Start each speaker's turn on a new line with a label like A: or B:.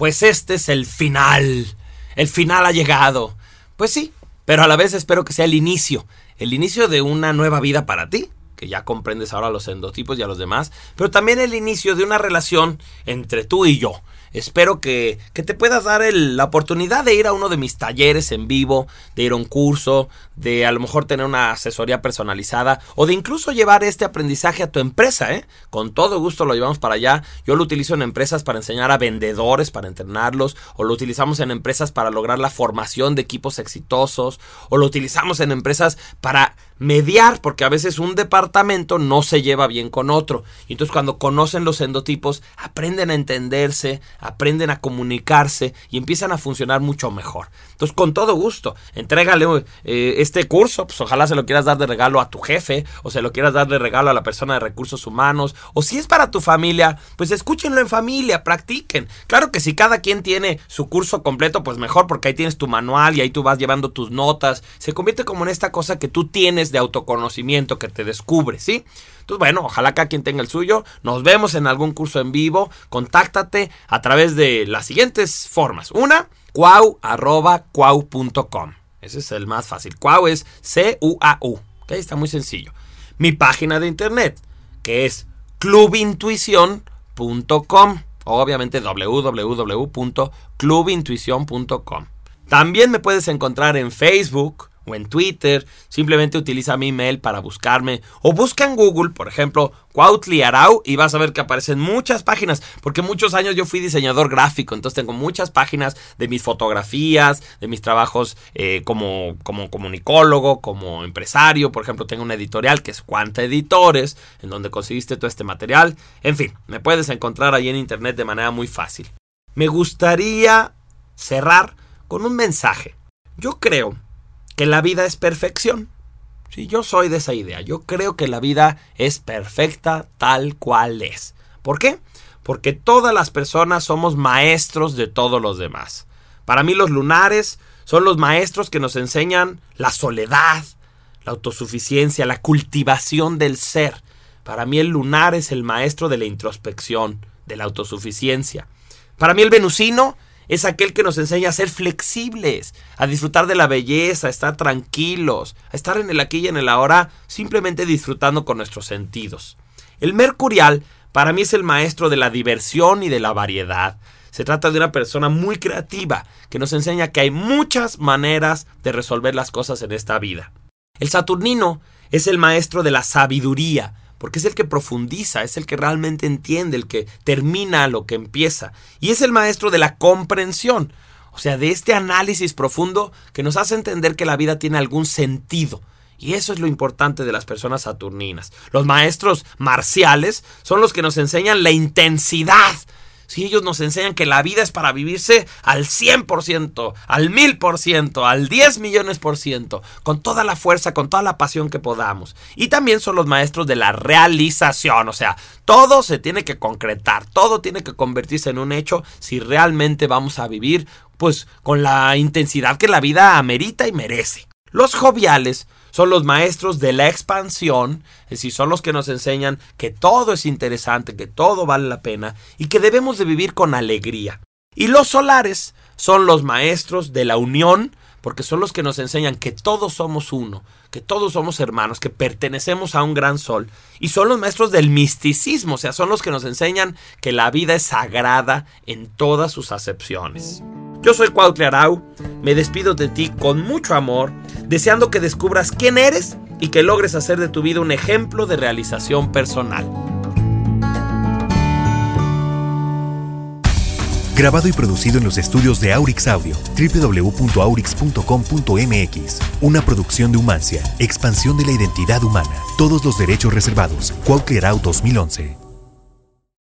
A: pues este es el final. El final ha llegado. Pues sí, pero a la vez espero que sea el inicio. El inicio de una nueva vida para ti que ya comprendes ahora los endotipos y a los demás, pero también el inicio de una relación entre tú y yo. Espero que, que te puedas dar la oportunidad de ir a uno de mis talleres en vivo, de ir a un curso, de a lo mejor tener una asesoría personalizada o de incluso llevar este aprendizaje a tu empresa. ¿eh? Con todo gusto lo llevamos para allá. Yo lo utilizo en empresas para enseñar a vendedores, para entrenarlos, o lo utilizamos en empresas para lograr la formación de equipos exitosos, o lo utilizamos en empresas para mediar, porque a veces un departamento no se lleva bien con otro. Y entonces cuando conocen los endotipos, aprenden a entenderse, aprenden a comunicarse y empiezan a funcionar mucho mejor. Entonces, con todo gusto, entrégale eh, este curso, pues ojalá se lo quieras dar de regalo a tu jefe, o se lo quieras dar de regalo a la persona de recursos humanos, o si es para tu familia, pues escúchenlo en familia, practiquen. Claro que si cada quien tiene su curso completo, pues mejor, porque ahí tienes tu manual y ahí tú vas llevando tus notas. Se convierte como en esta cosa que tú tienes de autoconocimiento, que te descubre, ¿sí? Entonces, bueno, ojalá cada quien tenga el suyo. Nos vemos en algún curso en vivo. Contáctate a través de las siguientes formas. Una, cuau.cuau.com. Ese es el más fácil. Cuau es C-U-A-U. ¿Ok? Está muy sencillo. Mi página de internet, que es clubintuición.com. Obviamente www.clubintuición.com. También me puedes encontrar en Facebook, o en Twitter, simplemente utiliza mi email para buscarme o busca en Google, por ejemplo, Cuautli Arau y vas a ver que aparecen muchas páginas, porque muchos años yo fui diseñador gráfico, entonces tengo muchas páginas de mis fotografías, de mis trabajos eh, como, como comunicólogo, como empresario, por ejemplo, tengo una editorial que es Cuanta Editores, en donde conseguiste todo este material, en fin, me puedes encontrar ahí en internet de manera muy fácil. Me gustaría cerrar con un mensaje. Yo creo que la vida es perfección. Sí, yo soy de esa idea. Yo creo que la vida es perfecta tal cual es. ¿Por qué? Porque todas las personas somos maestros de todos los demás. Para mí los lunares son los maestros que nos enseñan la soledad, la autosuficiencia, la cultivación del ser. Para mí el lunar es el maestro de la introspección, de la autosuficiencia. Para mí el venusino es aquel que nos enseña a ser flexibles, a disfrutar de la belleza, a estar tranquilos, a estar en el aquí y en el ahora, simplemente disfrutando con nuestros sentidos. El mercurial para mí es el maestro de la diversión y de la variedad. Se trata de una persona muy creativa que nos enseña que hay muchas maneras de resolver las cosas en esta vida. El Saturnino es el maestro de la sabiduría, porque es el que profundiza, es el que realmente entiende, el que termina lo que empieza, y es el maestro de la comprensión, o sea, de este análisis profundo que nos hace entender que la vida tiene algún sentido. Y eso es lo importante de las personas saturninas. Los maestros marciales son los que nos enseñan la intensidad, si ellos nos enseñan que la vida es para vivirse al 100%, al 1000%, al 10 millones por ciento, con toda la fuerza, con toda la pasión que podamos. Y también son los maestros de la realización, o sea, todo se tiene que concretar, todo tiene que convertirse en un hecho si realmente vamos a vivir pues con la intensidad que la vida amerita y merece. Los joviales son los maestros de la expansión, es decir, son los que nos enseñan que todo es interesante, que todo vale la pena y que debemos de vivir con alegría. Y los solares son los maestros de la unión, porque son los que nos enseñan que todos somos uno, que todos somos hermanos, que pertenecemos a un gran sol, y son los maestros del misticismo, o sea, son los que nos enseñan que la vida es sagrada en todas sus acepciones. Yo soy Cuauhtli Arau, me despido de ti con mucho amor, deseando que descubras quién eres y que logres hacer de tu vida un ejemplo de realización personal.
B: Grabado y producido en los estudios de Aurix Audio, www.aurix.com.mx. Una producción de Humancia, expansión de la identidad humana. Todos los derechos reservados. Cuauhtli Arau 2011.